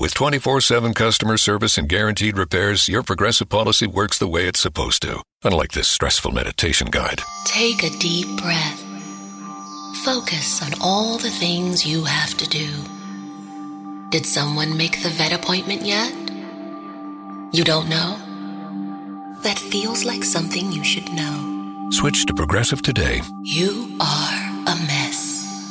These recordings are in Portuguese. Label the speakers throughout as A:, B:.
A: With 24 7 customer service and guaranteed repairs, your progressive policy works the way it's supposed to. Unlike this stressful meditation guide.
B: Take a deep breath. Focus on all the things you have to do. Did someone make the vet appointment yet? You don't know? That feels like something you should know.
A: Switch to Progressive today.
B: You are a mess.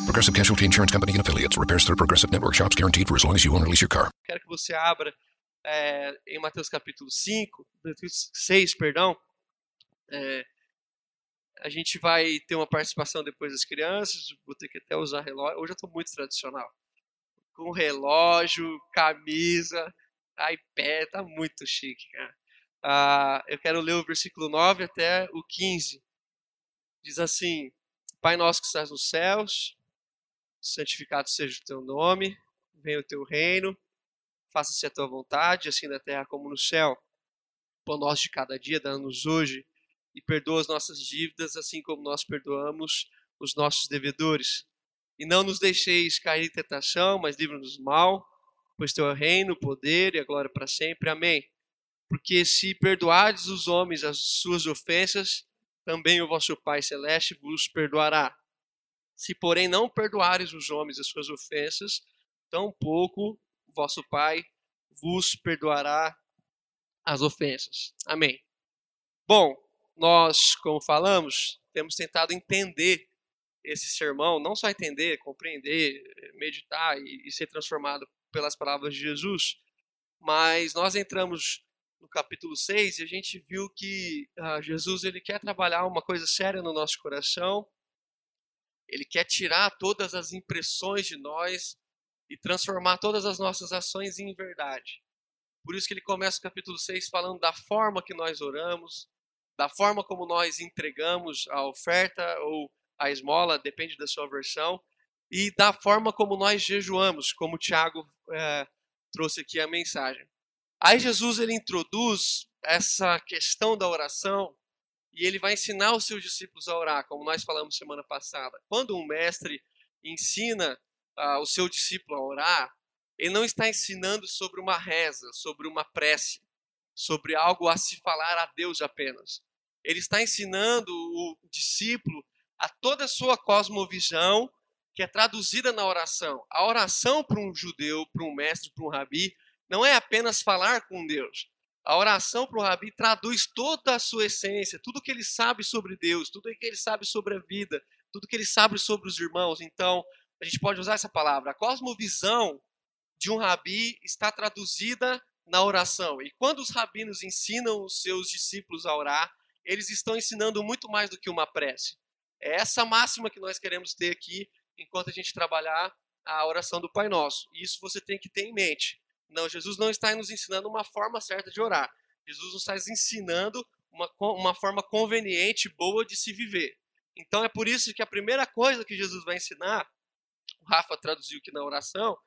A: Progressive Casualty Insurance Company and affiliates. Repairs through Progressive Network shops guaranteed for as long as you own or lease your car.
C: Quero que você abra é, em Mateus capítulo 5, Mateus 6, perdão. É, a gente vai ter uma participação depois das crianças, vou ter que até usar relógio. Hoje eu estou muito tradicional. Com relógio, camisa, iPad, tá muito chique, cara. Ah, eu quero ler o versículo 9 até o 15. Diz assim: Pai nosso que estás nos céus, santificado seja o teu nome, venha o teu reino, faça-se a tua vontade, assim na terra como no céu. Pão nosso de cada dia, dá-nos hoje, e perdoa as nossas dívidas, assim como nós perdoamos os nossos devedores. E não nos deixeis cair em tentação, mas livra-nos do mal, pois teu é o reino, o poder e a glória para sempre. Amém. Porque se perdoardes os homens as suas ofensas, também o vosso Pai Celeste vos perdoará. Se, porém, não perdoares os homens as suas ofensas, tampouco vosso Pai vos perdoará as ofensas. Amém. Bom, nós, como falamos, temos tentado entender esse sermão, não só entender, compreender, meditar e, ser transformado pelas palavras de Jesus, mas nós entramos no capítulo 6 e a gente viu que uh, Jesus ele quer trabalhar uma coisa séria no nosso coração, ele quer tirar todas as impressões de nós e transformar todas as nossas ações em verdade. Por isso que ele começa o capítulo 6 falando da forma que nós oramos, da forma como nós entregamos a oferta ou a esmola, depende da sua versão, e da forma como nós jejuamos, como o Tiago é, trouxe aqui a mensagem. Aí Jesus ele introduz essa questão da oração e ele vai ensinar os seus discípulos a orar, como nós falamos semana passada. Quando um mestre ensina uh, o seu discípulo a orar, ele não está ensinando sobre uma reza, sobre uma prece, sobre algo a se falar a Deus apenas. Ele está ensinando o discípulo a toda a sua cosmovisão, que é traduzida na oração. A oração para um judeu, para um mestre, para um rabi, não é apenas falar com Deus. A oração para o Rabi traduz toda a sua essência, tudo que ele sabe sobre Deus, tudo que ele sabe sobre a vida, tudo que ele sabe sobre os irmãos. Então, a gente pode usar essa palavra. A cosmovisão de um Rabi está traduzida na oração. E quando os rabinos ensinam os seus discípulos a orar, eles estão ensinando muito mais do que uma prece. É essa máxima que nós queremos ter aqui enquanto a gente trabalhar a oração do Pai Nosso. E isso você tem que ter em mente. Não, Jesus não está nos ensinando uma forma certa de orar. Jesus nos está ensinando uma, uma forma conveniente, boa de se viver. Então é por isso que a primeira coisa que Jesus vai ensinar, o Rafa traduziu aqui na oração,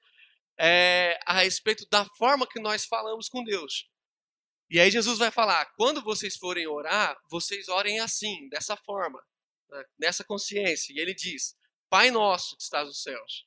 C: é a respeito da forma que nós falamos com Deus. E aí Jesus vai falar: quando vocês forem orar, vocês orem assim, dessa forma, né, nessa consciência. E ele diz: Pai nosso que estás nos céus.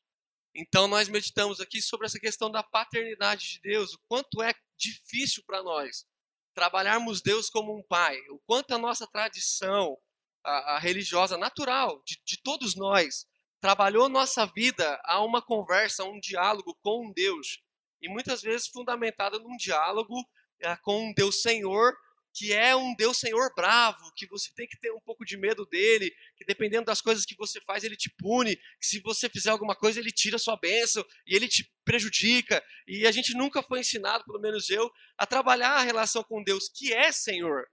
C: Então nós meditamos aqui sobre essa questão da paternidade de Deus, o quanto é difícil para nós trabalharmos Deus como um pai, o quanto a nossa tradição a, a religiosa natural de, de todos nós trabalhou nossa vida a uma conversa, a um diálogo com Deus e muitas vezes fundamentada num diálogo é, com um Deus Senhor que é um Deus Senhor bravo, que você tem que ter um pouco de medo dele, que dependendo das coisas que você faz, ele te pune, que se você fizer alguma coisa, ele tira sua bênção e ele te prejudica. E a gente nunca foi ensinado, pelo menos eu, a trabalhar a relação com Deus, que é Senhor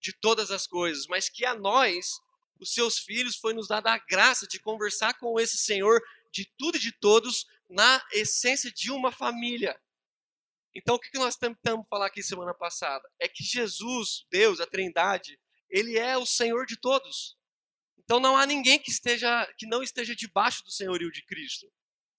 C: de todas as coisas, mas que a nós, os seus filhos, foi nos dada a graça de conversar com esse Senhor de tudo e de todos na essência de uma família. Então, o que nós tentamos falar aqui semana passada? É que Jesus, Deus, a Trindade, ele é o Senhor de todos. Então não há ninguém que esteja que não esteja debaixo do senhorio de Cristo.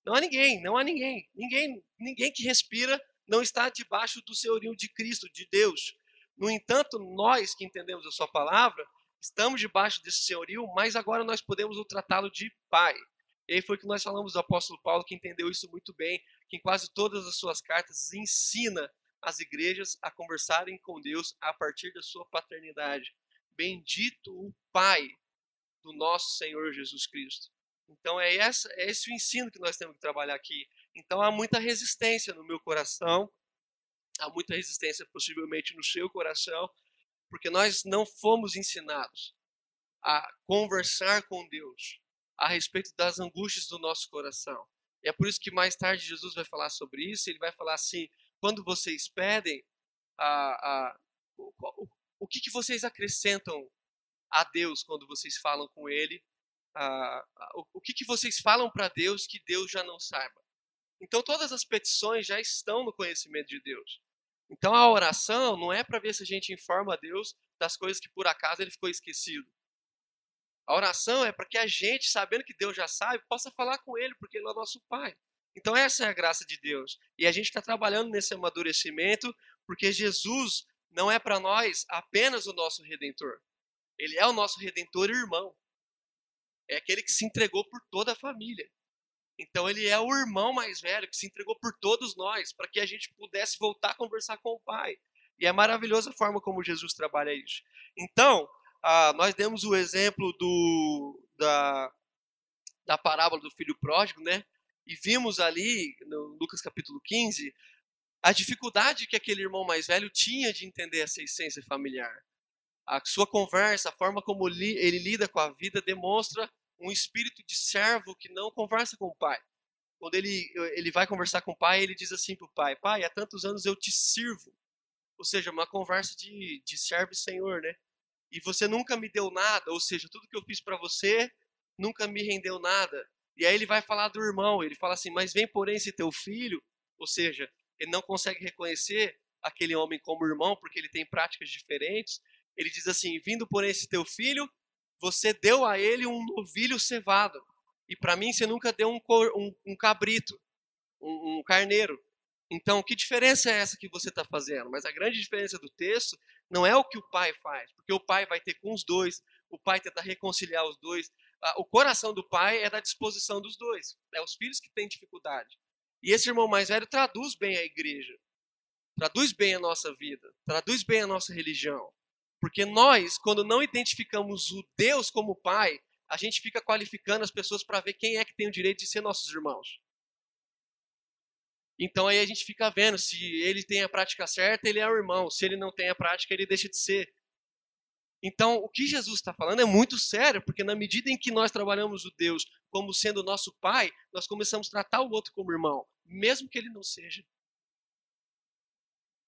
C: Não há ninguém, não há ninguém. Ninguém, ninguém que respira não está debaixo do senhorio de Cristo, de Deus. No entanto, nós que entendemos a sua palavra, estamos debaixo desse senhorio, mas agora nós podemos o tratá-lo de pai. E foi que nós falamos do apóstolo Paulo que entendeu isso muito bem, que em quase todas as suas cartas ensina as igrejas a conversarem com Deus a partir da sua paternidade. Bendito o Pai do nosso Senhor Jesus Cristo. Então é, essa, é esse o ensino que nós temos que trabalhar aqui. Então há muita resistência no meu coração, há muita resistência possivelmente no seu coração, porque nós não fomos ensinados a conversar com Deus a respeito das angústias do nosso coração. E é por isso que mais tarde Jesus vai falar sobre isso. Ele vai falar assim: quando vocês pedem, a, o, o que, que vocês acrescentam a Deus quando vocês falam com Ele? O, o que, que vocês falam para Deus que Deus já não saiba? Então todas as petições já estão no conhecimento de Deus. Então a oração não é para ver se a gente informa a Deus das coisas que por acaso ele ficou esquecido. A oração é para que a gente, sabendo que Deus já sabe, possa falar com Ele, porque Ele é o nosso Pai. Então essa é a graça de Deus. E a gente está trabalhando nesse amadurecimento, porque Jesus não é para nós apenas o nosso redentor. Ele é o nosso redentor irmão. É aquele que se entregou por toda a família. Então ele é o irmão mais velho que se entregou por todos nós, para que a gente pudesse voltar a conversar com o Pai. E é maravilhosa a forma como Jesus trabalha isso. Então, ah, nós demos o exemplo do, da, da parábola do filho pródigo, né? E vimos ali, no Lucas capítulo 15, a dificuldade que aquele irmão mais velho tinha de entender essa essência familiar. A sua conversa, a forma como ele lida com a vida, demonstra um espírito de servo que não conversa com o pai. Quando ele, ele vai conversar com o pai, ele diz assim para o pai: Pai, há tantos anos eu te sirvo. Ou seja, uma conversa de, de servo e senhor, né? E você nunca me deu nada, ou seja, tudo que eu fiz para você nunca me rendeu nada. E aí ele vai falar do irmão, ele fala assim: Mas vem, porém, esse teu filho, ou seja, ele não consegue reconhecer aquele homem como irmão porque ele tem práticas diferentes. Ele diz assim: Vindo, porém, esse teu filho, você deu a ele um novilho cevado, e para mim você nunca deu um, um, um cabrito, um, um carneiro. Então, que diferença é essa que você está fazendo? Mas a grande diferença do texto não é o que o pai faz, porque o pai vai ter com os dois, o pai tenta reconciliar os dois. O coração do pai é da disposição dos dois, é os filhos que têm dificuldade. E esse irmão mais velho traduz bem a igreja, traduz bem a nossa vida, traduz bem a nossa religião. Porque nós, quando não identificamos o Deus como pai, a gente fica qualificando as pessoas para ver quem é que tem o direito de ser nossos irmãos. Então aí a gente fica vendo se ele tem a prática certa, ele é o irmão. Se ele não tem a prática, ele deixa de ser. Então, o que Jesus está falando é muito sério, porque na medida em que nós trabalhamos o Deus como sendo nosso pai, nós começamos a tratar o outro como irmão, mesmo que ele não seja.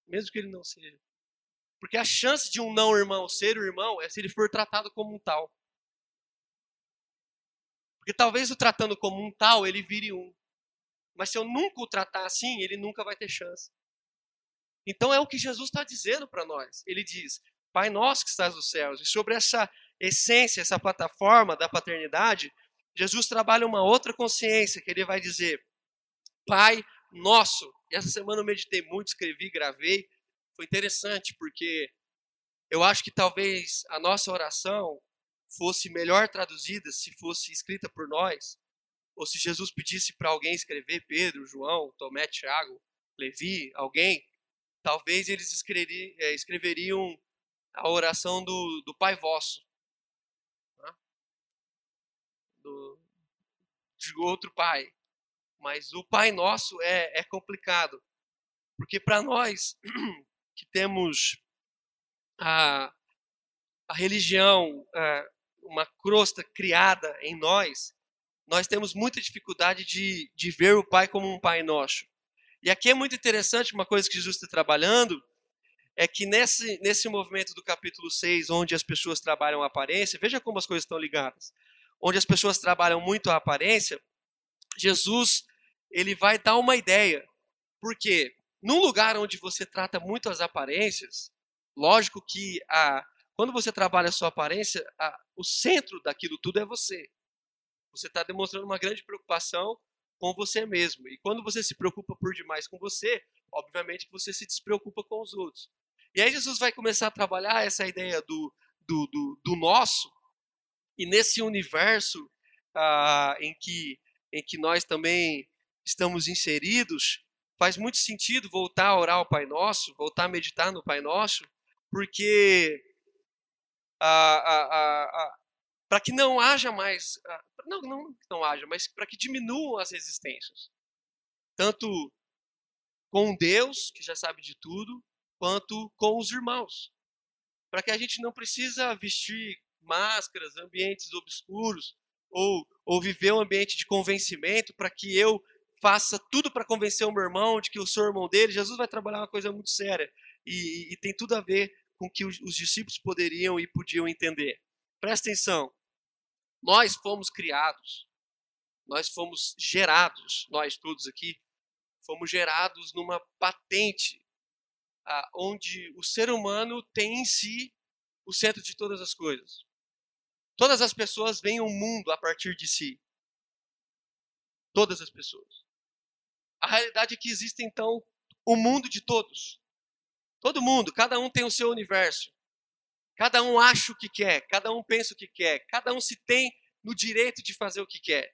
C: Mesmo que ele não seja. Porque a chance de um não irmão ser o irmão é se ele for tratado como um tal. Porque talvez o tratando como um tal, ele vire um. Mas se eu nunca o tratar assim, ele nunca vai ter chance. Então é o que Jesus está dizendo para nós. Ele diz: Pai nosso que estás nos céus. E sobre essa essência, essa plataforma da paternidade, Jesus trabalha uma outra consciência, que ele vai dizer: Pai nosso. E essa semana eu meditei muito, escrevi, gravei. Foi interessante porque eu acho que talvez a nossa oração fosse melhor traduzida se fosse escrita por nós ou se Jesus pedisse para alguém escrever, Pedro, João, Tomé, Tiago, Levi, alguém, talvez eles é, escreveriam a oração do, do Pai Vosso. Né? Do, de outro Pai. Mas o Pai Nosso é, é complicado. Porque para nós que temos a, a religião, a, uma crosta criada em nós, nós temos muita dificuldade de, de ver o Pai como um Pai nosso. E aqui é muito interessante, uma coisa que Jesus está trabalhando, é que nesse, nesse movimento do capítulo 6, onde as pessoas trabalham a aparência, veja como as coisas estão ligadas. Onde as pessoas trabalham muito a aparência, Jesus ele vai dar uma ideia. Porque num lugar onde você trata muito as aparências, lógico que a, quando você trabalha a sua aparência, a, o centro daquilo tudo é você. Você está demonstrando uma grande preocupação com você mesmo. E quando você se preocupa por demais com você, obviamente que você se despreocupa com os outros. E aí Jesus vai começar a trabalhar essa ideia do, do, do, do nosso, e nesse universo ah, em, que, em que nós também estamos inseridos, faz muito sentido voltar a orar ao Pai Nosso, voltar a meditar no Pai Nosso, porque para que não haja mais, não, não que não haja, mas para que diminuam as resistências, tanto com Deus, que já sabe de tudo, quanto com os irmãos, para que a gente não precisa vestir máscaras, ambientes obscuros, ou, ou viver um ambiente de convencimento para que eu faça tudo para convencer o meu irmão de que eu sou irmão dele. Jesus vai trabalhar uma coisa muito séria e, e tem tudo a ver com o que os, os discípulos poderiam e podiam entender. Presta atenção. Nós fomos criados, nós fomos gerados, nós todos aqui, fomos gerados numa patente ah, onde o ser humano tem em si o centro de todas as coisas. Todas as pessoas veem o mundo a partir de si. Todas as pessoas. A realidade é que existe então o mundo de todos. Todo mundo, cada um tem o seu universo. Cada um acha o que quer, cada um pensa o que quer, cada um se tem no direito de fazer o que quer.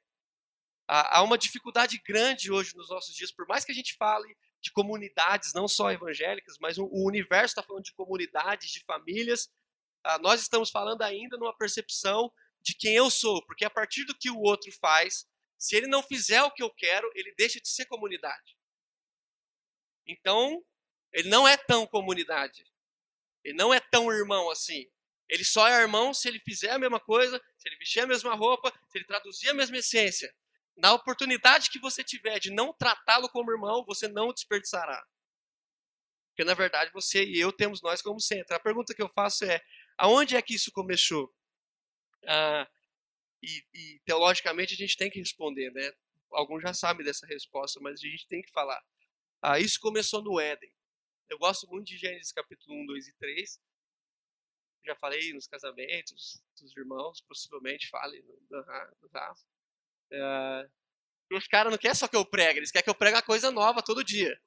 C: Há uma dificuldade grande hoje nos nossos dias, por mais que a gente fale de comunidades, não só evangélicas, mas o universo está falando de comunidades, de famílias, nós estamos falando ainda numa percepção de quem eu sou, porque a partir do que o outro faz, se ele não fizer o que eu quero, ele deixa de ser comunidade. Então, ele não é tão comunidade. Ele não é tão irmão assim. Ele só é irmão se ele fizer a mesma coisa, se ele vestir a mesma roupa, se ele traduzir a mesma essência. Na oportunidade que você tiver de não tratá-lo como irmão, você não o desperdiçará. Porque na verdade você e eu temos nós como centro. A pergunta que eu faço é: Aonde é que isso começou? Ah, e, e, teologicamente a gente tem que responder, né? Alguns já sabem dessa resposta, mas a gente tem que falar. Ah, isso começou no Éden. Eu gosto muito de Gênesis capítulo 1, 2 e 3. Já falei nos casamentos dos irmãos, possivelmente fale no, no. Ah, os caras não querem só que eu pregue, eles querem que eu pregue uma coisa nova todo dia.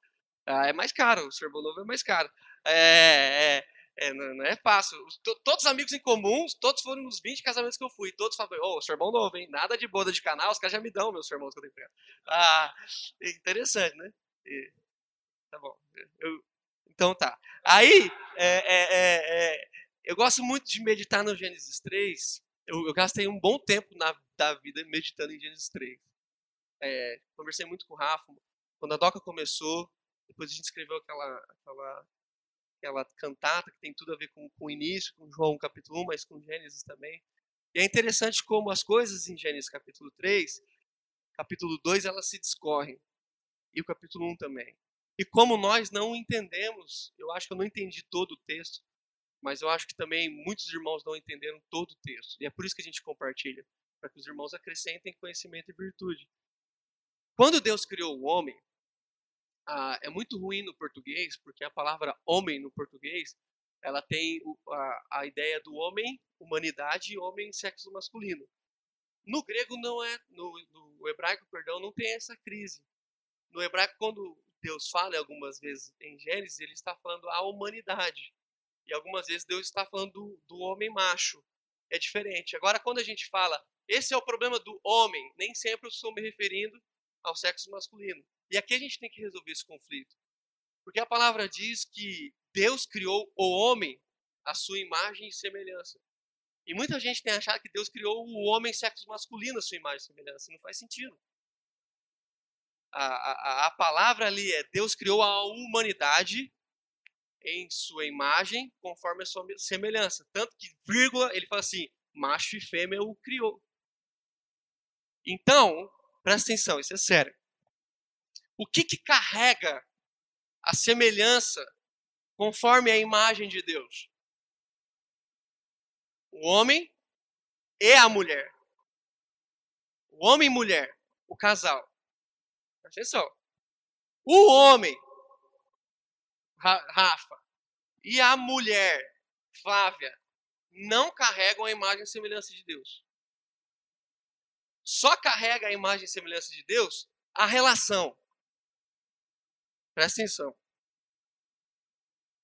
C: Ah, é mais caro, o sermão novo é mais caro. É, é, é, não, não, é fácil. Todos os amigos em comum, todos foram nos 20 casamentos que eu fui. Todos falaram, ô, oh, sermão novo, hein? Nada de boda de canal, os caras já me dão meus sermões que eu tenho pregado. Ah, interessante, né? E, tá bom. Eu, então tá. Aí, é, é, é, é, eu gosto muito de meditar no Gênesis 3. Eu, eu gastei um bom tempo na da vida meditando em Gênesis 3. É, conversei muito com o Rafa. Quando a Doca começou, depois a gente escreveu aquela, aquela aquela cantata que tem tudo a ver com, com o início, com João capítulo 1, mas com Gênesis também. E é interessante como as coisas em Gênesis capítulo 3, capítulo 2, elas se discorrem. E o capítulo 1 também. E como nós não entendemos, eu acho que eu não entendi todo o texto, mas eu acho que também muitos irmãos não entenderam todo o texto. E é por isso que a gente compartilha, para que os irmãos acrescentem conhecimento e virtude. Quando Deus criou o homem, ah, é muito ruim no português, porque a palavra homem no português, ela tem a, a ideia do homem, humanidade e homem sexo masculino. No grego não é, no, no hebraico, perdão, não tem essa crise. No hebraico, quando Deus fala algumas vezes em Gênesis, ele está falando a humanidade. E algumas vezes Deus está falando do, do homem macho. É diferente. Agora, quando a gente fala, esse é o problema do homem, nem sempre eu estou me referindo ao sexo masculino. E aqui a gente tem que resolver esse conflito. Porque a palavra diz que Deus criou o homem à sua imagem e semelhança. E muita gente tem achado que Deus criou o homem sexo masculino à sua imagem e semelhança. Não faz sentido. A, a, a palavra ali é Deus criou a humanidade em sua imagem conforme a sua semelhança. Tanto que, vírgula, ele fala assim, macho e fêmea o criou. Então, presta atenção, isso é sério. O que, que carrega a semelhança conforme a imagem de Deus? O homem e a mulher. O homem e mulher, o casal. Atenção. O homem, Rafa, e a mulher, Flávia, não carregam a imagem e semelhança de Deus. Só carrega a imagem e semelhança de Deus a relação. Presta atenção.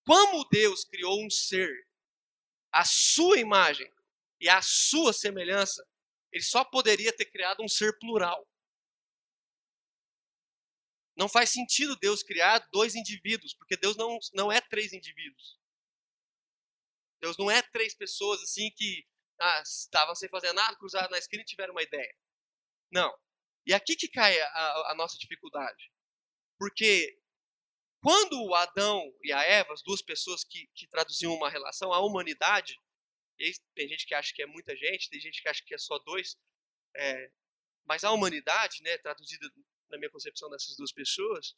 C: Como Deus criou um ser à sua imagem e à sua semelhança, ele só poderia ter criado um ser plural. Não faz sentido Deus criar dois indivíduos, porque Deus não, não é três indivíduos. Deus não é três pessoas assim que ah, estavam sem fazer nada, cruzaram na esquina e tiveram uma ideia. Não. E aqui que cai a, a nossa dificuldade. Porque quando o Adão e a Eva, as duas pessoas que, que traduziam uma relação, a humanidade, tem gente que acha que é muita gente, tem gente que acha que é só dois, é, mas a humanidade, né, traduzida na minha concepção dessas duas pessoas,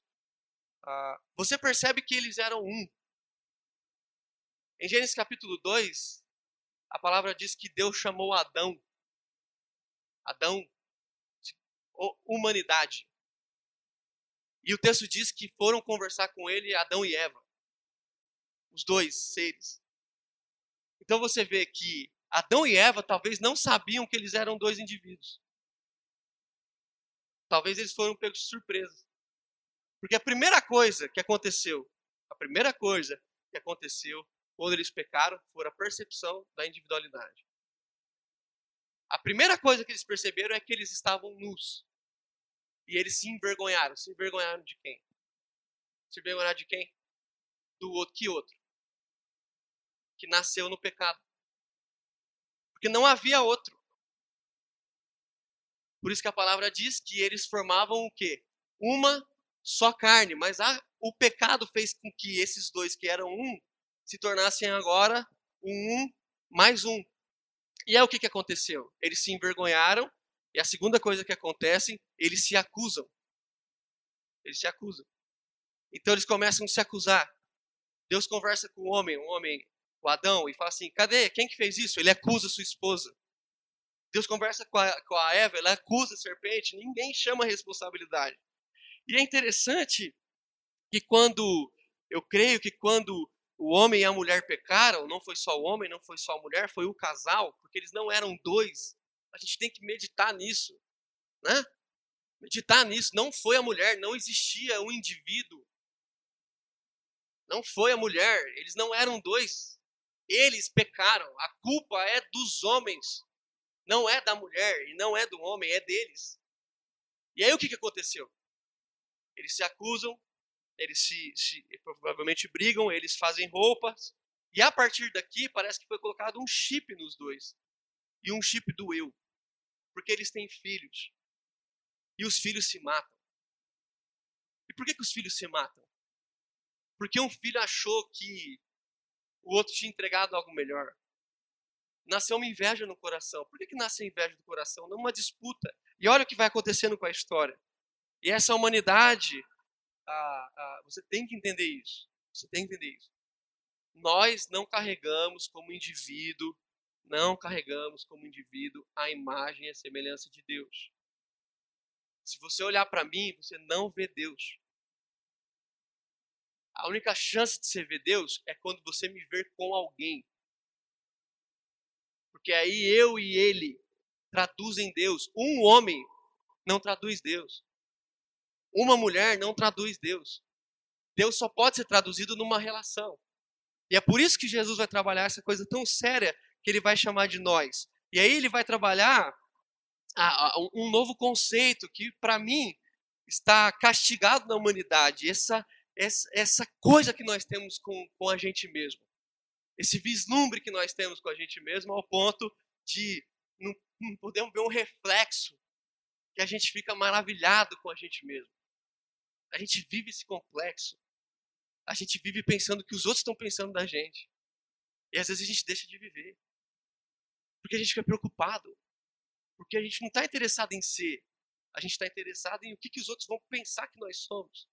C: ah, você percebe que eles eram um. Em Gênesis capítulo 2, a palavra diz que Deus chamou Adão. Adão, humanidade. E o texto diz que foram conversar com ele Adão e Eva. Os dois seres. Então você vê que Adão e Eva talvez não sabiam que eles eram dois indivíduos. Talvez eles foram pegos de surpresa. Porque a primeira coisa que aconteceu, a primeira coisa que aconteceu quando eles pecaram foi a percepção da individualidade. A primeira coisa que eles perceberam é que eles estavam nus. E eles se envergonharam. Se envergonharam de quem? Se envergonharam de quem? Do outro. Que outro? Que nasceu no pecado. Porque não havia outro. Por isso que a palavra diz que eles formavam o quê? Uma só carne. Mas a, o pecado fez com que esses dois que eram um se tornassem agora um, um mais um. E é o que, que aconteceu? Eles se envergonharam, e a segunda coisa que acontece, eles se acusam. Eles se acusam. Então eles começam a se acusar. Deus conversa com o homem, o homem, o Adão, e fala assim: cadê? Quem que fez isso? Ele acusa sua esposa. Deus conversa com a, com a Eva, ela acusa a serpente, ninguém chama a responsabilidade. E é interessante que quando, eu creio que quando o homem e a mulher pecaram, não foi só o homem, não foi só a mulher, foi o casal, porque eles não eram dois. A gente tem que meditar nisso, né? Meditar nisso. Não foi a mulher, não existia um indivíduo. Não foi a mulher, eles não eram dois. Eles pecaram. A culpa é dos homens, não é da mulher e não é do homem, é deles. E aí o que, que aconteceu? Eles se acusam, eles se, se, provavelmente brigam, eles fazem roupas, e a partir daqui parece que foi colocado um chip nos dois. E um chip do eu. Porque eles têm filhos. E os filhos se matam. E por que, que os filhos se matam? Porque um filho achou que o outro tinha entregado algo melhor. Nasceu uma inveja no coração. Por que, que nasce a inveja do coração? Não uma disputa. E olha o que vai acontecendo com a história. E essa humanidade ah, ah, você tem que entender isso. Você tem que entender isso. Nós não carregamos como indivíduo, não carregamos como indivíduo a imagem e a semelhança de Deus. Se você olhar para mim, você não vê Deus. A única chance de você ver Deus é quando você me ver com alguém. Porque aí eu e ele traduzem Deus. Um homem não traduz Deus. Uma mulher não traduz Deus. Deus só pode ser traduzido numa relação. E é por isso que Jesus vai trabalhar essa coisa tão séria que ele vai chamar de nós. E aí ele vai trabalhar um novo conceito que, para mim, está castigado na humanidade. Essa, essa, essa coisa que nós temos com, com a gente mesmo. Esse vislumbre que nós temos com a gente mesmo ao ponto de não, não podemos ver um reflexo que a gente fica maravilhado com a gente mesmo. A gente vive esse complexo. A gente vive pensando que os outros estão pensando da gente. E às vezes a gente deixa de viver. Porque a gente fica preocupado. Porque a gente não está interessado em ser. A gente está interessado em o que, que os outros vão pensar que nós somos.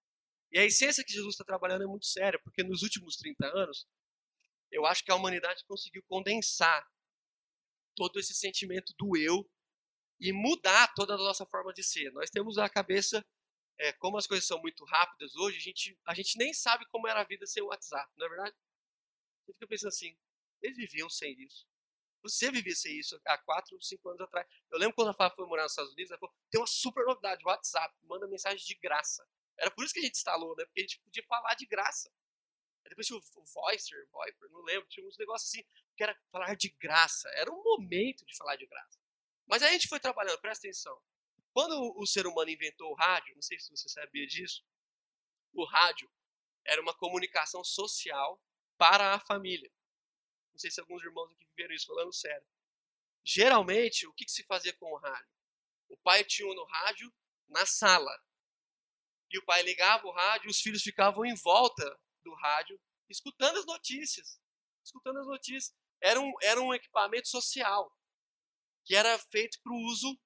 C: E a essência que Jesus está trabalhando é muito séria, porque nos últimos 30 anos, eu acho que a humanidade conseguiu condensar todo esse sentimento do eu e mudar toda a nossa forma de ser. Nós temos a cabeça é, como as coisas são muito rápidas hoje, a gente, a gente nem sabe como era a vida sem o WhatsApp, não é verdade? Você fica pensando assim, eles viviam sem isso. Você vivia sem isso há 4, 5 anos atrás. Eu lembro quando a Fábio foi morar nos Estados Unidos, ela falou, tem uma super novidade, o WhatsApp, manda mensagem de graça. Era por isso que a gente instalou, né? Porque a gente podia falar de graça. Depois tinha o Voicer, Viper, não lembro, tinha uns negócios assim, que era falar de graça. Era um momento de falar de graça. Mas aí a gente foi trabalhando, presta atenção. Quando o ser humano inventou o rádio, não sei se você sabia disso, o rádio era uma comunicação social para a família. Não sei se alguns irmãos aqui viveram isso, falando sério. Geralmente, o que, que se fazia com o rádio? O pai tinha um no rádio na sala. E o pai ligava o rádio e os filhos ficavam em volta do rádio, escutando as notícias. Escutando as notícias. Era um, era um equipamento social, que era feito para o uso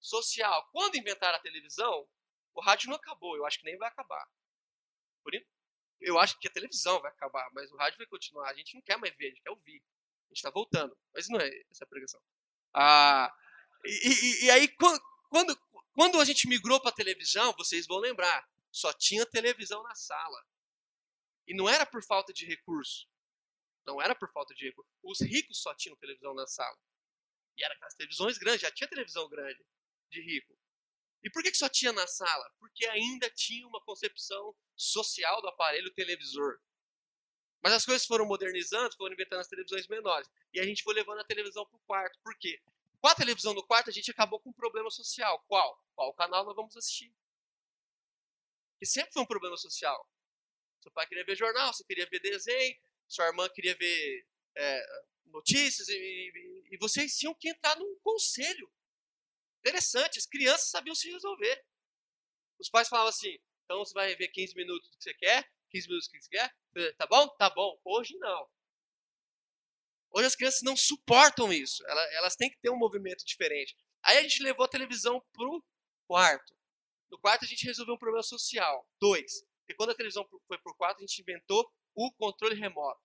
C: social. Quando inventaram a televisão, o rádio não acabou, eu acho que nem vai acabar. Por, eu acho que a televisão vai acabar, mas o rádio vai continuar. A gente não quer mais ver, a gente quer ouvir. A gente está voltando. Mas não é essa a pregação. Ah, e, e, e aí, quando, quando a gente migrou para a televisão, vocês vão lembrar, só tinha televisão na sala. E não era por falta de recurso. Não era por falta de recurso. Os ricos só tinham televisão na sala. E era aquelas televisões grandes, já tinha televisão grande de rico. E por que, só tinha na sala? Porque ainda tinha uma concepção social do aparelho televisor. Mas as coisas foram modernizando, foram inventando as televisões menores. E a gente foi levando a televisão para o quarto. Por quê? Com a televisão no quarto, a gente acabou com um problema social. Qual? Qual canal nós vamos assistir? Que sempre foi um problema social. Seu pai queria ver jornal, você queria ver desenho, sua irmã queria ver é, notícias, e, e, e vocês tinham que entrar num conselho Interessante, as crianças sabiam se resolver. Os pais falavam assim: então você vai ver 15 minutos do que você quer, 15 minutos do que você quer, tá bom? Tá bom. Hoje não. Hoje as crianças não suportam isso. Elas, elas têm que ter um movimento diferente. Aí a gente levou a televisão pro quarto. No quarto a gente resolveu um problema social. Dois. Porque quando a televisão foi pro quarto, a gente inventou o controle remoto.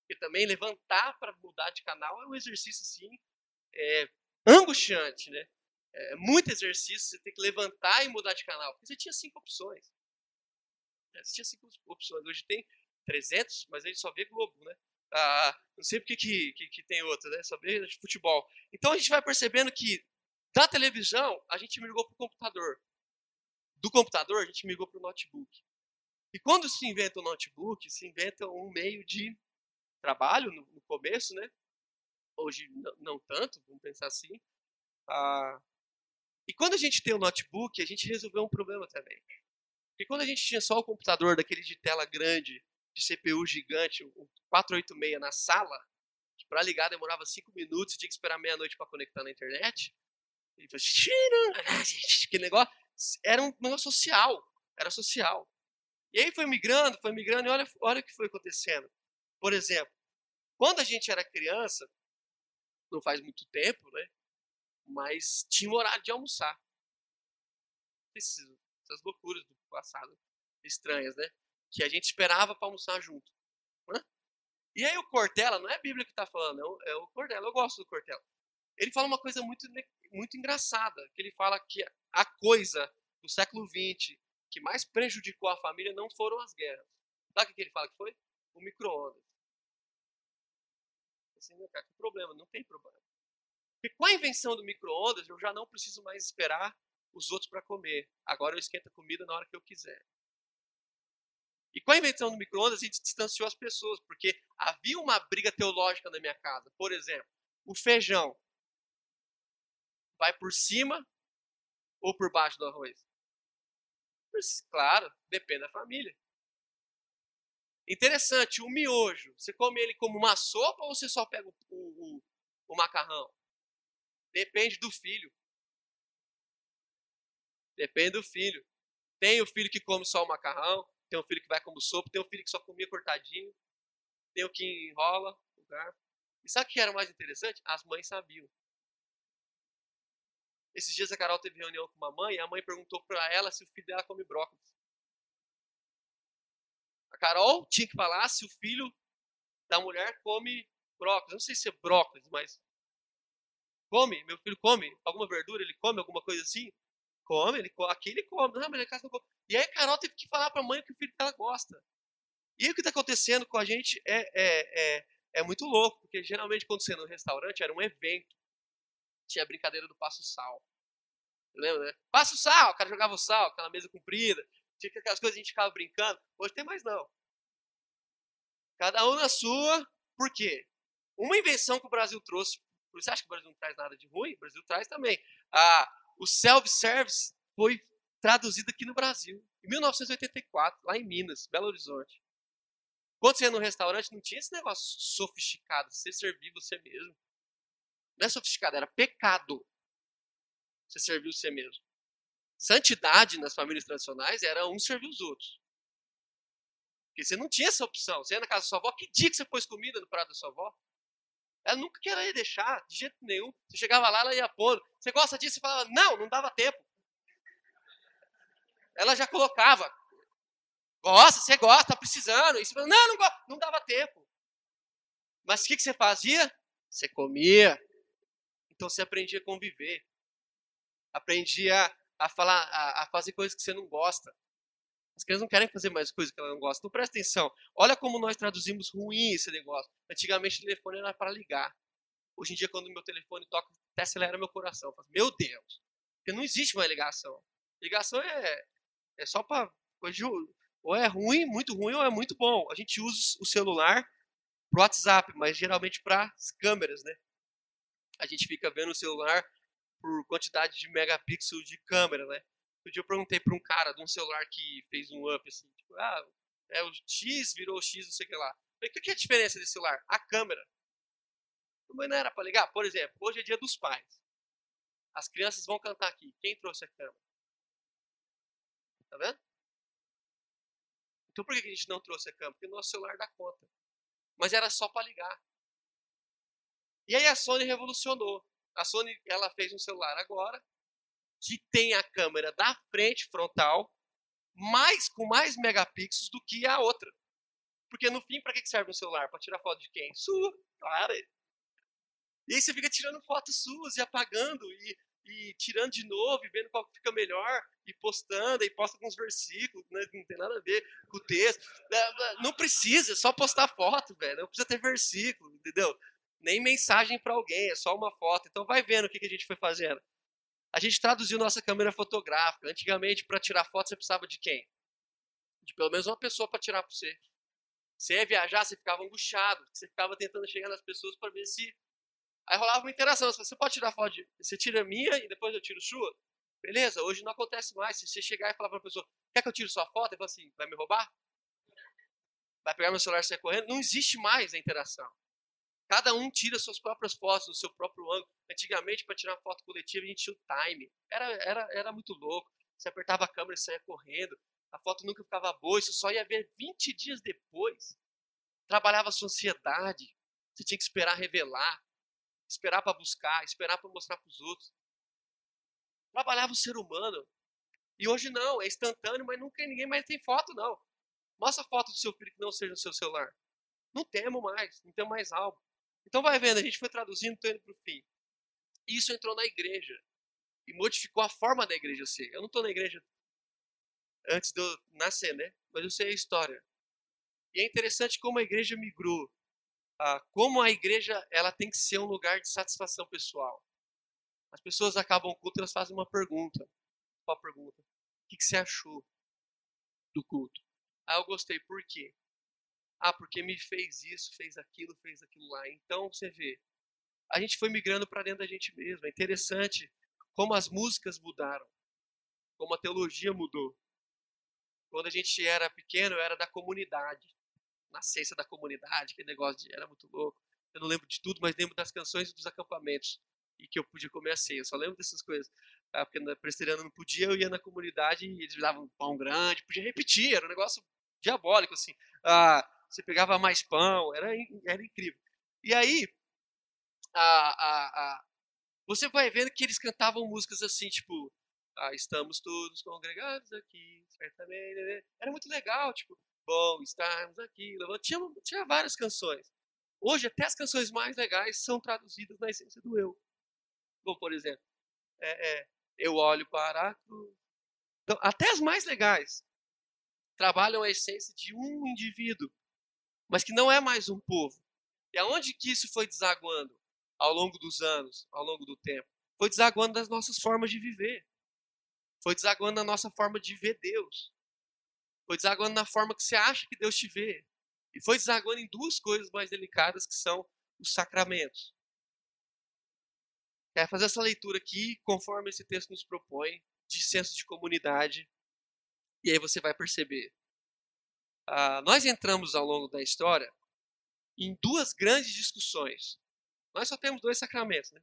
C: Porque também levantar para mudar de canal é um exercício assim é, angustiante, né? é, muito exercício, você tem que levantar e mudar de canal. Porque você tinha cinco opções. É, você tinha cinco opções. Hoje tem 300, mas a gente só vê Globo, né? Ah, não sei porque que, que, que tem outra, né? Só vê de futebol. Então a gente vai percebendo que da televisão a gente migrou para o computador. Do computador a gente migrou para o notebook. E quando se inventa o notebook, se inventa um meio de trabalho no, no começo, né? Hoje não, tanto, vamos pensar assim. Ah, e quando a gente tem o notebook, a gente resolveu um problema também. Porque quando a gente tinha só o computador daquele de tela grande, de CPU gigante, o 486 na sala, que para ligar demorava 5 minutos tinha que esperar meia-noite para conectar na internet, ele falou, que negócio, era um negócio social, era social. E aí foi migrando, foi migrando, e olha, olha o que foi acontecendo. Por exemplo, quando a gente era criança, não faz muito tempo, né? mas tinha um horário de almoçar. Essas, loucuras do passado estranhas, né? Que a gente esperava para almoçar junto. Né? E aí o Cortella, não é a Bíblia que está falando, é o, é o Cortella, eu gosto do Cortella. Ele fala uma coisa muito, muito engraçada, que ele fala que a coisa do século XX que mais prejudicou a família não foram as guerras. Sabe o que ele fala que foi? O micro-ondas. Assim, né, cara, que problema? Não tem problema. Porque com a invenção do micro-ondas, eu já não preciso mais esperar os outros para comer. Agora eu esquento a comida na hora que eu quiser. E com a invenção do micro-ondas, a gente distanciou as pessoas, porque havia uma briga teológica na minha casa. Por exemplo, o feijão vai por cima ou por baixo do arroz? Claro, depende da família. Interessante, o miojo, você come ele como uma sopa ou você só pega o, o, o macarrão? Depende do filho. Depende do filho. Tem o filho que come só o macarrão, tem o filho que vai como sopa, tem o filho que só comia cortadinho, tem o que enrola o garfo. E sabe o que era mais interessante? As mães sabiam. Esses dias a Carol teve reunião com uma mãe e a mãe perguntou para ela se o filho dela come brócolis. A Carol tinha que falar se o filho da mulher come brócolis. não sei se é brócolis, mas Come, meu filho come alguma verdura, ele come alguma coisa assim? Come, ele aqui ele come. Não, mas casa não come. E aí a Carol teve que falar para a mãe que o filho dela gosta. E o que está acontecendo com a gente é, é, é, é muito louco, porque geralmente quando você ia no restaurante era um evento. Tinha a brincadeira do passo sal. Lembra, né? Passa o sal, o cara jogava o sal, aquela mesa comprida. Tinha aquelas coisas que a gente ficava brincando. Hoje tem mais não. Cada um na sua. Por quê? Uma invenção que o Brasil trouxe você acha que o Brasil não traz nada de ruim? O Brasil traz também. Ah, o self-service foi traduzida aqui no Brasil, em 1984, lá em Minas, Belo Horizonte. Quando você ia no restaurante, não tinha esse negócio sofisticado, você servir você mesmo. Não é sofisticado, era pecado. Você servir você mesmo. Santidade nas famílias tradicionais era um servir os outros. Porque você não tinha essa opção. Você ia na casa da sua avó, que dia que você pôs comida no prato da sua avó? Ela nunca queria deixar, de jeito nenhum. Você chegava lá, ela ia pôr. Você gosta disso? Você falava, não, não dava tempo. Ela já colocava. Gosta, você gosta, tá precisando. E você falava, não, não. Não dava tempo. Mas o que, que você fazia? Você comia. Então você aprendia a conviver. Aprendia a falar, a, a fazer coisas que você não gosta. As crianças não querem fazer mais coisas que elas não gostam. Então presta atenção. Olha como nós traduzimos ruim esse negócio. Antigamente o telefone era para ligar. Hoje em dia, quando meu telefone toca, até acelera meu coração. Falo, meu Deus. Porque não existe mais ligação. Ligação é, é só para. Ou é ruim, muito ruim, ou é muito bom. A gente usa o celular pro WhatsApp, mas geralmente para as câmeras, né? A gente fica vendo o celular por quantidade de megapixels de câmera, né? Um dia eu perguntei para um cara de um celular que fez um up, assim, tipo, ah, é o X virou X, não sei o que lá. Falei, o que é a diferença desse celular? A câmera. Mas não era para ligar? Por exemplo, hoje é dia dos pais. As crianças vão cantar aqui. Quem trouxe a câmera? Tá vendo? Então por que a gente não trouxe a câmera? Porque o nosso celular dá conta. Mas era só para ligar. E aí a Sony revolucionou. A Sony ela fez um celular agora que tem a câmera da frente frontal mais com mais megapixels do que a outra. Porque no fim, para que serve um celular? Para tirar foto de quem? Sua, claro. E aí você fica tirando fotos suas e apagando e, e tirando de novo e vendo qual fica melhor e postando e posta com uns versículos, né? não tem nada a ver com o texto. Não precisa, é só postar foto, velho. Não precisa ter versículo, entendeu? Nem mensagem para alguém, é só uma foto. Então vai vendo o que, que a gente foi fazendo. A gente traduziu nossa câmera fotográfica. Antigamente, para tirar foto, você precisava de quem? De pelo menos uma pessoa para tirar para você. Você ia viajar, você ficava angustiado, você ficava tentando chegar nas pessoas para ver se. Aí rolava uma interação. Você pode tirar foto, de... você tira minha e depois eu tiro sua? Beleza, hoje não acontece mais. Se você chegar e falar para a pessoa, quer que eu tire sua foto? Ele fala assim, vai me roubar? Vai pegar meu celular e sair correndo? Não existe mais a interação. Cada um tira suas próprias fotos, do seu próprio ângulo. Antigamente, para tirar foto coletiva, a gente tinha o time. Era, era, era muito louco. Você apertava a câmera e saía correndo. A foto nunca ficava boa. Isso só ia ver 20 dias depois. Trabalhava a sua ansiedade. Você tinha que esperar revelar. Esperar para buscar. Esperar para mostrar para os outros. Trabalhava o ser humano. E hoje não. É instantâneo, mas nunca ninguém mais tem foto, não. Mostra a foto do seu filho que não seja no seu celular. Não temo mais. Não temos mais álbum. Então vai vendo, a gente foi traduzindo, estou para o fim. Isso entrou na igreja. E modificou a forma da igreja ser. Eu não estou na igreja antes de eu nascer, né? Mas eu sei a história. E é interessante como a igreja migrou. Ah, como a igreja ela tem que ser um lugar de satisfação pessoal. As pessoas acabam o culto elas fazem uma pergunta. Qual a pergunta? O que, que você achou do culto? Ah, eu gostei. Por quê? Ah, porque me fez isso, fez aquilo, fez aquilo lá. Então você vê, a gente foi migrando para dentro da gente mesmo. É interessante como as músicas mudaram, como a teologia mudou. Quando a gente era pequeno, era da comunidade, nascença da comunidade, aquele negócio de, era muito louco. Eu não lembro de tudo, mas lembro das canções dos acampamentos e que eu podia comer a ceia. Eu só lembro dessas coisas. Ah, porque na presteriana não podia, eu ia na comunidade e eles davam um pão grande, podia repetir, era um negócio diabólico assim. Ah, você pegava mais pão, era, era incrível. E aí, a, a, a, você vai vendo que eles cantavam músicas assim, tipo, ah, estamos todos congregados aqui, certamente. Né. Era muito legal, tipo, bom estarmos aqui. Tinha, tinha várias canções. Hoje, até as canções mais legais são traduzidas na essência do eu. Como, por exemplo, é, é, eu olho para a cruz. Então, até as mais legais trabalham a essência de um indivíduo mas que não é mais um povo. E aonde que isso foi desaguando ao longo dos anos, ao longo do tempo? Foi desaguando das nossas formas de viver. Foi desaguando na nossa forma de ver Deus. Foi desaguando na forma que você acha que Deus te vê. E foi desaguando em duas coisas mais delicadas que são os sacramentos. Quer fazer essa leitura aqui, conforme esse texto nos propõe, de senso de comunidade. E aí você vai perceber. Ah, nós entramos ao longo da história em duas grandes discussões. Nós só temos dois sacramentos, né?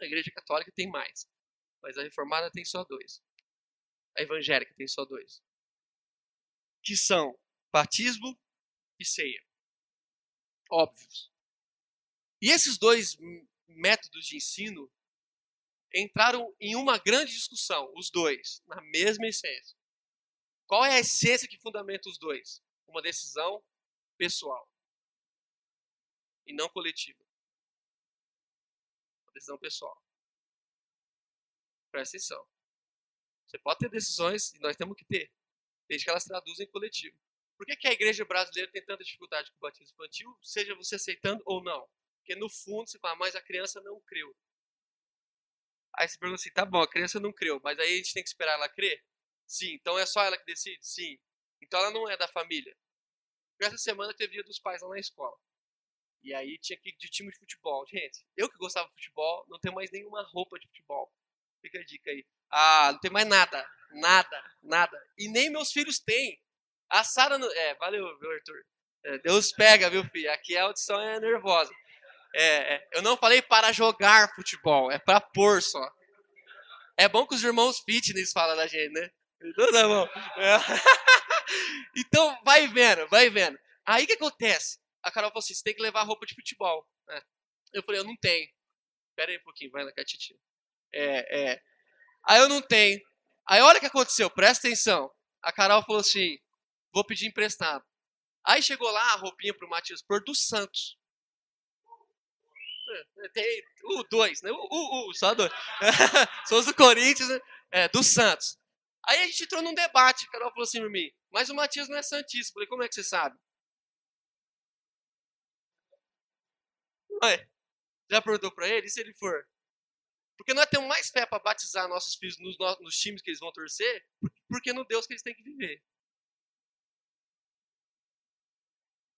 C: A Igreja Católica tem mais, mas a Reformada tem só dois. A Evangélica tem só dois. Que são batismo e ceia. Óbvios. E esses dois métodos de ensino entraram em uma grande discussão, os dois, na mesma essência. Qual é a essência que fundamenta os dois? Uma decisão pessoal e não coletiva. Uma decisão pessoal. Presta atenção. Você pode ter decisões, e nós temos que ter, desde que elas traduzem coletivo. Por que, que a igreja brasileira tem tanta dificuldade com o batismo infantil, seja você aceitando ou não? Porque no fundo você fala, mas a criança não creu. Aí você pergunta assim, tá bom, a criança não creu, mas aí a gente tem que esperar ela crer? Sim. Então é só ela que decide? Sim. Então ela não é da família. Essa semana teve dia dos pais lá na escola. E aí tinha que ir de time de futebol. Gente, eu que gostava de futebol, não tenho mais nenhuma roupa de futebol. Fica a dica aí. Ah, não tem mais nada. Nada, nada. E nem meus filhos têm. A Sara. Não... É, valeu, viu, Arthur? É, Deus pega, viu, filho? Aqui a audição é nervosa. É, é, eu não falei para jogar futebol, é para pôr só. É bom que os irmãos fitness falam da gente, né? Então tá bom. É. então, vai vendo, vai vendo. Aí o que acontece? A Carol falou assim: você tem que levar roupa de futebol. É. Eu falei: eu não tenho. Pera aí um pouquinho, vai lá titia. É, é. Aí eu não tenho. Aí olha o que aconteceu, presta atenção. A Carol falou assim: vou pedir emprestado. Aí chegou lá a roupinha pro Matias pôr do Santos. É, tem o uh, dois, né? O, uh, uh, só dois. São os do Corinthians, né? é, do Santos. Aí a gente entrou num debate. Carol falou assim pra mim: Mas o Matias não é Santista. Eu falei: Como é que você sabe? Ué, já perguntou pra ele? E se ele for? Porque nós temos mais fé para batizar nossos filhos nos, nos times que eles vão torcer, porque no Deus que eles têm que viver.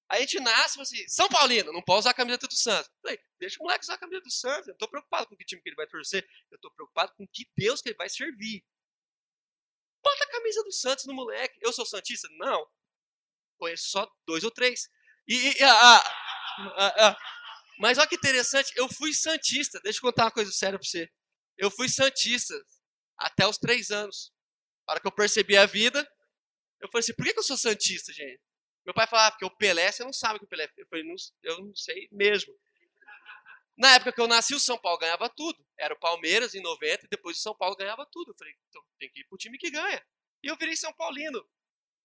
C: Aí a gente nasce e assim, São Paulino, não pode usar a camiseta do Santos. Falei, deixa o moleque usar a camiseta do Santos. Eu não tô preocupado com que time que ele vai torcer. Eu tô preocupado com que Deus que ele vai servir. Bota a camisa do Santos no moleque. Eu sou Santista? Não. Conheço só dois ou três. E, e ah, mas olha que interessante, eu fui Santista. Deixa eu contar uma coisa séria pra você. Eu fui Santista até os três anos. Na hora que eu percebi a vida, eu falei assim, por que, eu sou Santista, gente? Meu pai falava, ah, porque o Pelé, você não sabe que o Pelé. Eu falei, não, eu não sei mesmo. Na época que eu nasci, o São Paulo ganhava tudo. Era o Palmeiras em 90 e depois o São Paulo ganhava tudo. Eu falei, então tem que ir pro time que ganha. E eu virei São Paulino.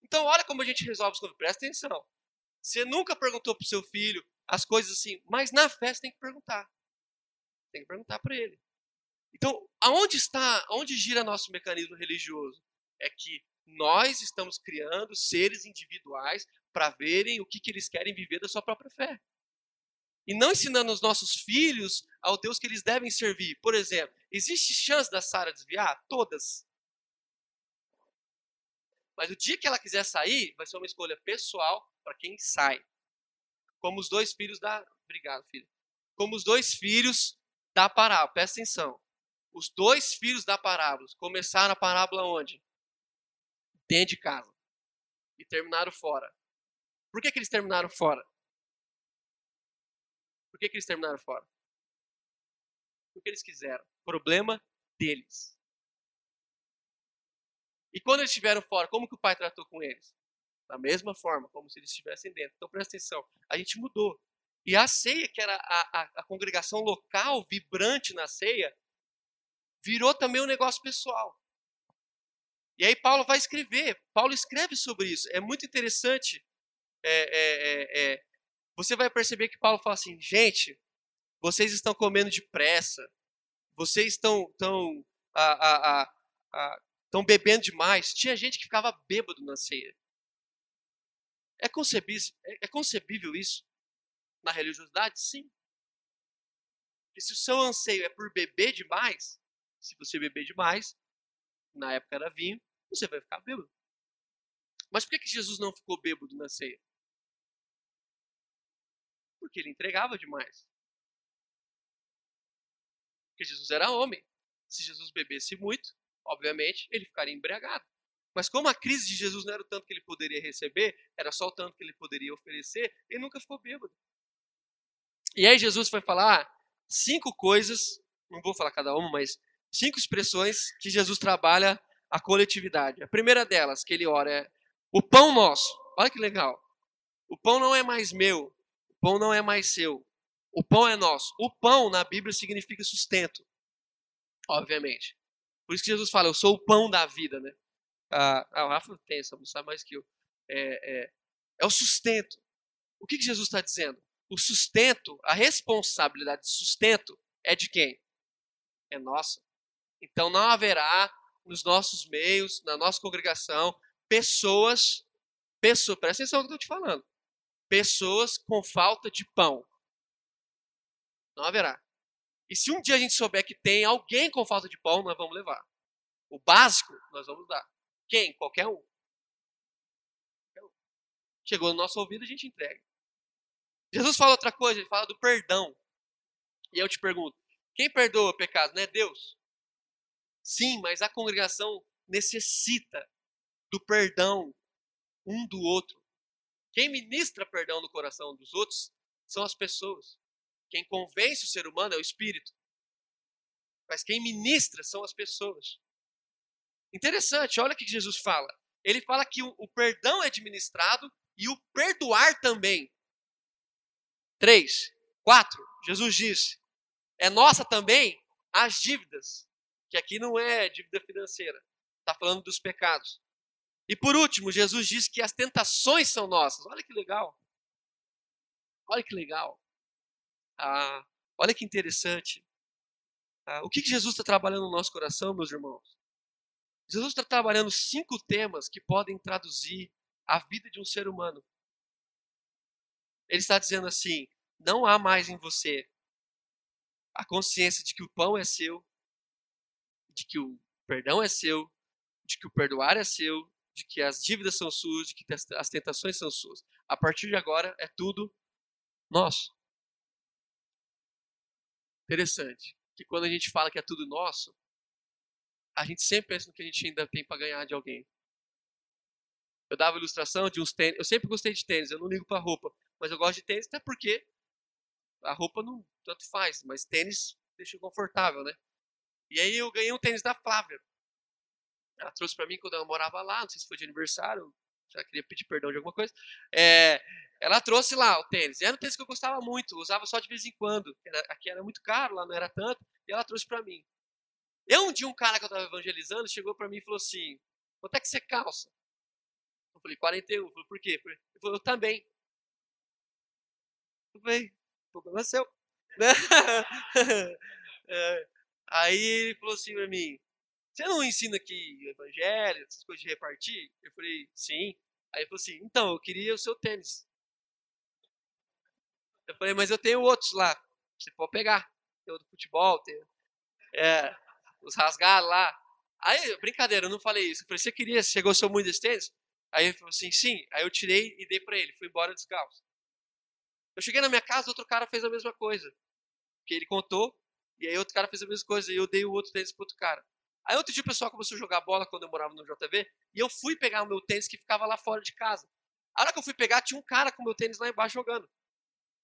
C: Então, olha como a gente resolve as coisas. Presta atenção. Você nunca perguntou pro seu filho as coisas assim, mas na festa tem que perguntar. Tem que perguntar para ele. Então, aonde está, aonde gira nosso mecanismo religioso? É que nós estamos criando seres individuais para verem o que, que eles querem viver da sua própria fé. E não ensinando os nossos filhos ao Deus que eles devem servir. Por exemplo, existe chance da Sara desviar? Todas. Mas o dia que ela quiser sair, vai ser uma escolha pessoal para quem sai. Como os dois filhos da. Obrigado, filho. Como os dois filhos da parábola. Presta atenção. Os dois filhos da parábola começaram a parábola onde? Dentro de casa. E terminaram fora. Por que, que eles terminaram fora? Que, que eles terminaram fora? Porque eles quiseram. Problema deles. E quando eles estiveram fora, como que o pai tratou com eles? Da mesma forma, como se eles estivessem dentro. Então presta atenção, a gente mudou. E a ceia, que era a, a, a congregação local, vibrante na ceia, virou também um negócio pessoal. E aí Paulo vai escrever. Paulo escreve sobre isso. É muito interessante é, é, é, você vai perceber que Paulo fala assim, gente, vocês estão comendo depressa, vocês estão estão a, a, a, estão bebendo demais. Tinha gente que ficava bêbado na ceia. É concebível, é, é concebível isso na religiosidade? Sim. E se o seu anseio é por beber demais, se você beber demais, na época era vinho, você vai ficar bêbado. Mas por que Jesus não ficou bêbado na ceia? Porque ele entregava demais. Porque Jesus era homem. Se Jesus bebesse muito, obviamente, ele ficaria embriagado. Mas como a crise de Jesus não era o tanto que ele poderia receber, era só o tanto que ele poderia oferecer, ele nunca ficou bêbado. E aí Jesus foi falar cinco coisas, não vou falar cada uma, mas cinco expressões que Jesus trabalha a coletividade. A primeira delas, que ele ora, é o pão nosso. Olha que legal. O pão não é mais meu, pão não é mais seu. O pão é nosso. O pão na Bíblia significa sustento, obviamente. Por isso que Jesus fala, eu sou o pão da vida, né? Ah, ah o Rafa tem essa, sabe mais que eu. É, é, é o sustento. O que, que Jesus está dizendo? O sustento, a responsabilidade de sustento é de quem? É nossa. Então não haverá nos nossos meios, na nossa congregação, pessoas, pessoas, presta atenção no que eu estou te falando, pessoas com falta de pão. Não haverá. E se um dia a gente souber que tem alguém com falta de pão, nós vamos levar. O básico, nós vamos dar. Quem? Qualquer um. Chegou no nosso ouvido, a gente entrega. Jesus fala outra coisa, ele fala do perdão. E eu te pergunto, quem perdoa o pecado? Não é Deus? Sim, mas a congregação necessita do perdão um do outro. Quem ministra perdão no coração dos outros são as pessoas. Quem convence o ser humano é o espírito. Mas quem ministra são as pessoas. Interessante, olha o que Jesus fala. Ele fala que o, perdão é administrado e o perdoar também. Três, quatro. Jesus diz: é nossa também as dívidas que aqui não é dívida financeira, está falando dos pecados. E por último, Jesus diz que as tentações são nossas. Olha que legal. Olha que legal. Ah, olha que interessante. Ah, o que, que Jesus está trabalhando no nosso coração, meus irmãos? Jesus está trabalhando cinco temas que podem traduzir a vida de um ser humano. Ele está dizendo assim: não há mais em você a consciência de que o pão é seu, de que o perdão é seu, de que o perdoar é seu, de que as dívidas são suas, de que as tentações são suas. A partir de agora é tudo nosso. Interessante que quando a gente fala que é tudo nosso, a gente sempre pensa no que a gente ainda tem para ganhar de alguém. Eu dava ilustração de uns tênis. Eu sempre gostei de tênis, eu não ligo para roupa, mas eu gosto de tênis até porque a roupa não tanto faz, mas tênis deixa confortável, né? E aí eu ganhei um tênis da Flávia. Ela trouxe para mim quando ela morava lá, não sei se foi de aniversário, já queria pedir perdão de alguma coisa. É, ela trouxe lá o tênis. E era um tênis que eu gostava muito, usava só de vez em quando. Era, aqui era muito caro, lá não era tanto, e ela trouxe para mim. Eu um dia um cara que eu estava evangelizando chegou para mim e falou assim: "Quanto é que você calça?" Eu falei: "41". Ele falou: "Por quê?" Ele falou: "Eu também". Eu falei: "O problema é seu". é, Aí ele falou assim pra mim: Você não ensina aqui evangelho, essas coisas de repartir? Eu falei: Sim. Aí ele falou assim: Então, eu queria o seu tênis. Eu falei: Mas eu tenho outros lá. Você pode pegar. Tem o do futebol, tem é, os rasgados lá. Aí, brincadeira, eu não falei isso. Eu falei: Você queria? Você gostou muito desse tênis? Aí ele falou assim: Sim. Aí eu tirei e dei pra ele. Fui embora descalço. Eu cheguei na minha casa, outro cara fez a mesma coisa. Que ele contou, e aí outro cara fez a mesma coisa, e eu dei o outro tênis pro outro cara. Aí outro dia o pessoal começou a jogar bola quando eu morava no JV, e eu fui pegar o meu tênis que ficava lá fora de casa. A hora que eu fui pegar, tinha um cara com meu tênis lá embaixo jogando.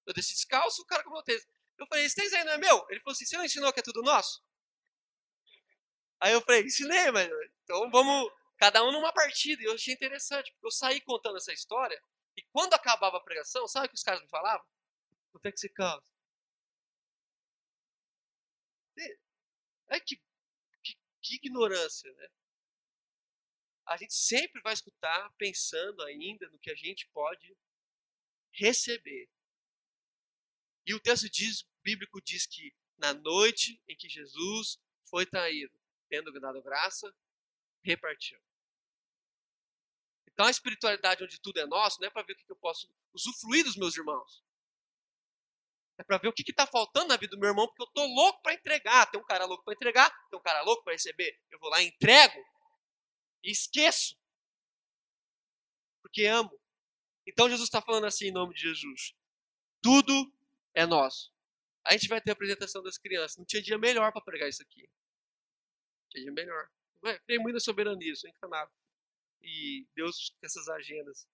C: Eu desci descalço, o cara com meu tênis. Eu falei, esse tênis aí não é meu? Ele falou assim, você não ensinou que é tudo nosso? Aí eu falei, ensinei, mas então vamos, cada um numa partida. E eu achei interessante, porque eu saí contando essa história, e quando acabava a pregação, sabe o que os caras me falavam? Quanto é que você calça? É que, que ignorância, né? A gente sempre vai escutar pensando ainda no que a gente pode receber. E o texto diz, bíblico diz que na noite em que Jesus foi traído, tendo dado graça, repartiu. Então a espiritualidade onde tudo é nosso não é para ver o que eu posso usufruir dos meus irmãos. É para ver o que está faltando na vida do meu irmão, porque eu estou louco para entregar. Tem um cara louco para entregar, tem um cara louco para receber. Eu vou lá, entrego e esqueço. Porque amo. Então Jesus está falando assim em nome de Jesus. Tudo é nosso. A gente vai ter a apresentação das crianças. Não tinha dia melhor para pregar isso aqui. Não tinha dia melhor. Muito na soberania, sou encanado. E Deus com essas agendas.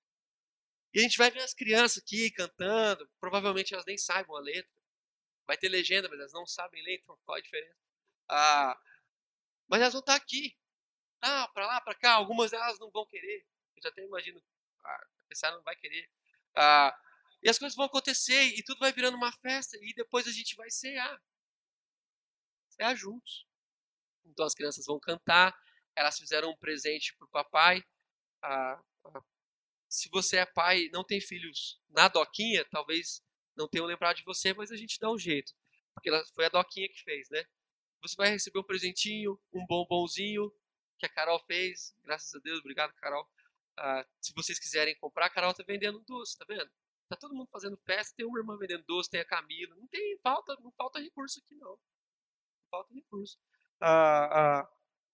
C: E a gente vai ver as crianças aqui cantando, provavelmente elas nem saibam a letra. Vai ter legenda, mas elas não sabem ler, então qual a diferença? Ah, mas elas vão estar aqui. Ah, para lá, para cá. Algumas delas não vão querer. Eu já até imagino, ah, a pessoa não vai querer. Ah, e as coisas vão acontecer e tudo vai virando uma festa e depois a gente vai cear. Cear juntos. Então as crianças vão cantar, elas fizeram um presente para o papai. Ah, ah, se você é pai não tem filhos na doquinha, talvez não tenham lembrado de você, mas a gente dá um jeito. Porque foi a doquinha que fez, né? Você vai receber um presentinho, um bombonzinho que a Carol fez. Graças a Deus, obrigado, Carol. Ah, se vocês quiserem comprar, a Carol está vendendo doce, tá vendo? Tá todo mundo fazendo festa, tem uma irmã vendendo doce, tem a Camila. Não tem falta, não falta recurso aqui não. Não falta recurso. Ah, ah,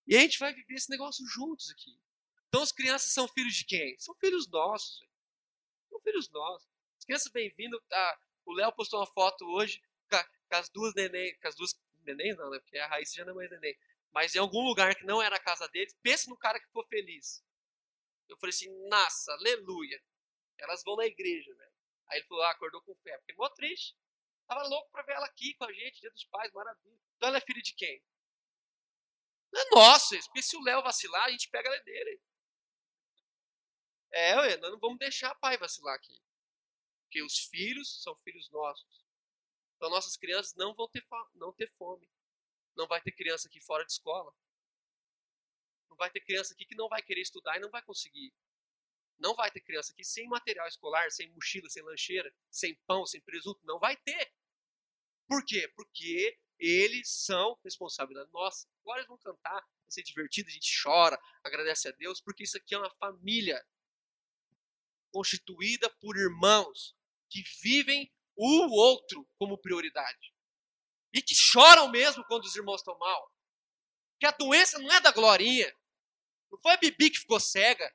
C: e a gente vai viver esse negócio juntos aqui. Então as crianças são filhos de quem? São filhos nossos. São filhos nossos. As crianças bem vindo tá? O Léo postou uma foto hoje com, com as duas neném, com as duas neném não, né? Porque a Raíssa já não é mais neném. Mas em algum lugar que não era a casa deles, pensa no cara que ficou feliz. Eu falei assim, nossa, aleluia. Elas vão na igreja, velho. Aí ele falou, ah, acordou com fé. Porque mó triste. Tava louco pra ver ela aqui com a gente, dia dos pais, maravilha. Então ela é filha de quem? Não é nosso se o Léo vacilar, a gente pega ela dele. É, nós não vamos deixar pai vacilar aqui. Porque os filhos são filhos nossos. Então nossas crianças não vão ter, não ter fome. Não vai ter criança aqui fora de escola. Não vai ter criança aqui que não vai querer estudar e não vai conseguir. Não vai ter criança aqui sem material escolar, sem mochila, sem lancheira, sem pão, sem presunto. Não vai ter. Por quê? Porque eles são responsabilidade nossa. Agora eles vão cantar, vai ser divertido, a gente chora, agradece a Deus, porque isso aqui é uma família constituída por irmãos que vivem o outro como prioridade. E que choram mesmo quando os irmãos estão mal. Que a doença não é da Glorinha. Não foi a Bibi que ficou cega.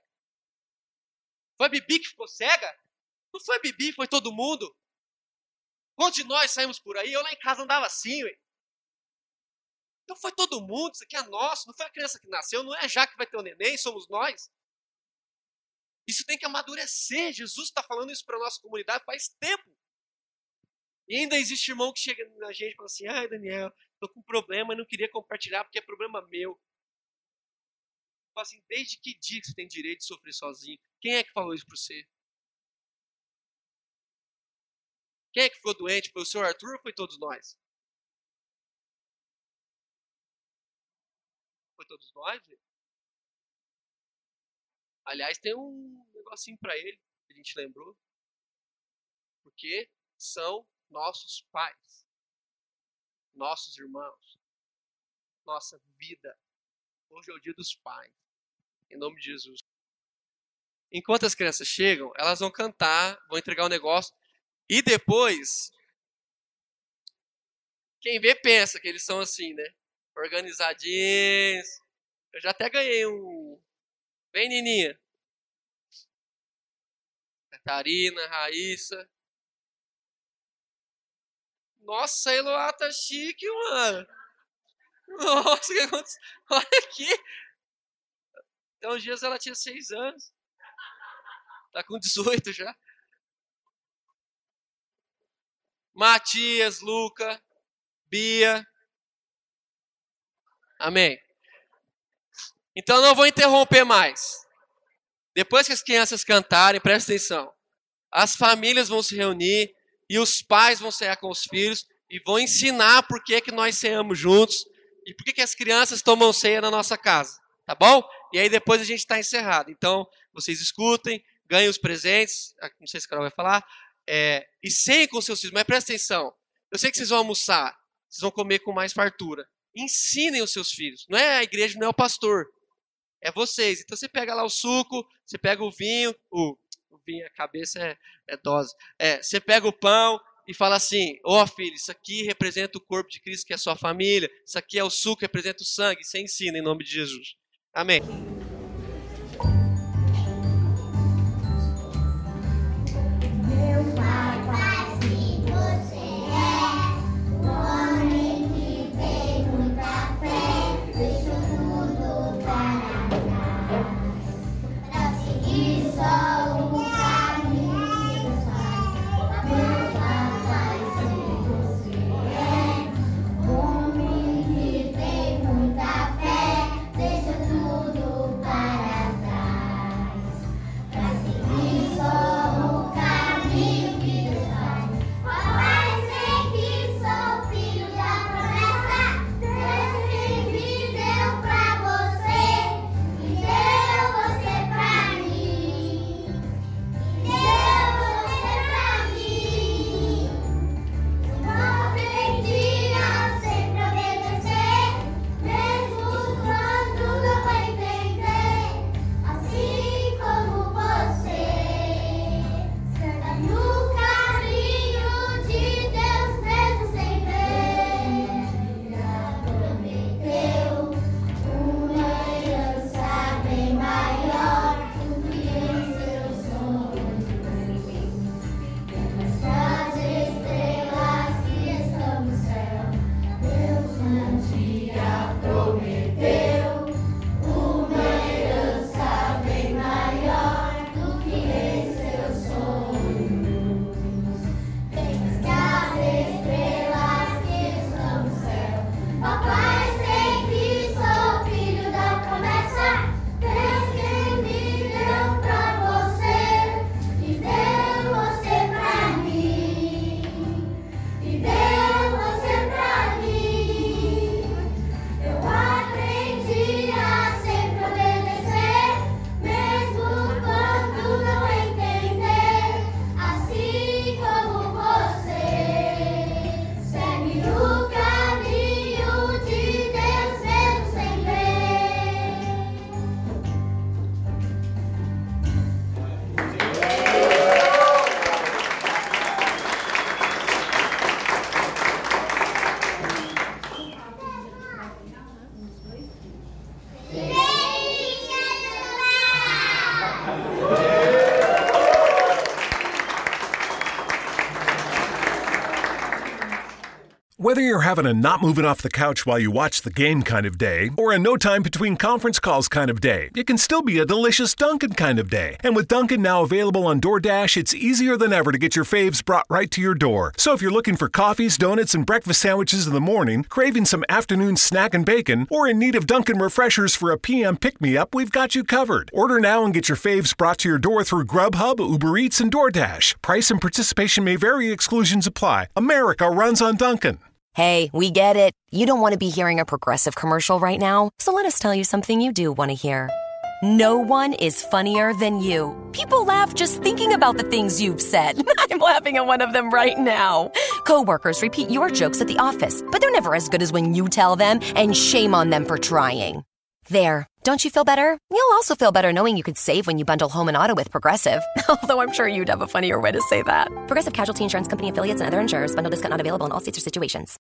C: Foi a Bibi que ficou cega? Não foi a Bibi, foi todo mundo. Quantos de nós saímos por aí? Eu lá em casa andava assim, ué. Então foi todo mundo, isso aqui é nosso, não foi a criança que nasceu, não é já que vai ter o neném, somos nós. Isso tem que amadurecer. Jesus está falando isso para a nossa comunidade faz tempo. E ainda existe irmão que chega na gente e fala assim: ai, Daniel, estou com um problema não queria compartilhar porque é problema meu. Fala assim: desde que dia que você tem direito de sofrer sozinho? Quem é que falou isso para você? Quem é que ficou doente? Foi o senhor Arthur ou foi todos nós? Foi todos nós? Aliás, tem um negocinho para ele, que a gente lembrou. Porque são nossos pais, nossos irmãos, nossa vida. Hoje é o dia dos pais. Em nome de Jesus. Enquanto as crianças chegam, elas vão cantar, vão entregar o um negócio. E depois, quem vê pensa que eles são assim, né? Organizadinhos. Eu já até ganhei um. Vem, Nininha. Catarina, Raíssa. Nossa, Eloá tá chique, mano. Nossa, o que aconteceu? Olha aqui. Então, uns dias ela tinha seis anos. Tá com 18 já. Matias, Luca, Bia. Amém. Então não vou interromper mais. Depois que as crianças cantarem, presta atenção. As famílias vão se reunir e os pais vão cear com os filhos e vão ensinar por que, que nós ceamos juntos e por que, que as crianças tomam ceia na nossa casa. Tá bom? E aí depois a gente está encerrado. Então, vocês escutem, ganhem os presentes. Ah, não sei se a Carol vai falar. É, e ceiem com seus filhos. Mas presta atenção. Eu sei que vocês vão almoçar. Vocês vão comer com mais fartura. Ensinem os seus filhos. Não é a igreja, não é o pastor. É vocês. Então você pega lá o suco, você pega o vinho, o vinho, a cabeça é, é dose. É, você pega o pão e fala assim: Ó oh, filho, isso aqui representa o corpo de Cristo, que é a sua família. Isso aqui é o suco, representa o sangue. Você ensina em nome de Jesus. Amém.
D: Whether you're having a not moving off the couch while you watch the game kind of day, or a no time between conference calls kind of day, it can still be a delicious Dunkin' kind of day. And with Dunkin' now available on DoorDash, it's easier than ever to get your faves brought right to your door. So if you're looking for coffees, donuts, and breakfast sandwiches in the morning, craving some afternoon snack and bacon, or in need of Dunkin' refreshers for a PM pick me up, we've got you covered. Order now and get your faves brought to your door through Grubhub, Uber Eats, and DoorDash. Price and participation may vary, exclusions apply. America runs on Dunkin'.
E: Hey, we get it. You don't want to be hearing a progressive commercial right now, so let us tell you something you do want to hear. No one is funnier than you. People laugh just thinking about the things you've said. I'm laughing at one of them right now. Coworkers repeat your jokes at the office, but they're never as good as when you tell them, and shame on them for trying. There. Don't you feel better? You'll also feel better knowing you could save when you bundle home and auto with Progressive. Although I'm sure you'd have a funnier way to say that. Progressive Casualty Insurance Company affiliates and other insurers. Bundle discount not available in all states or situations.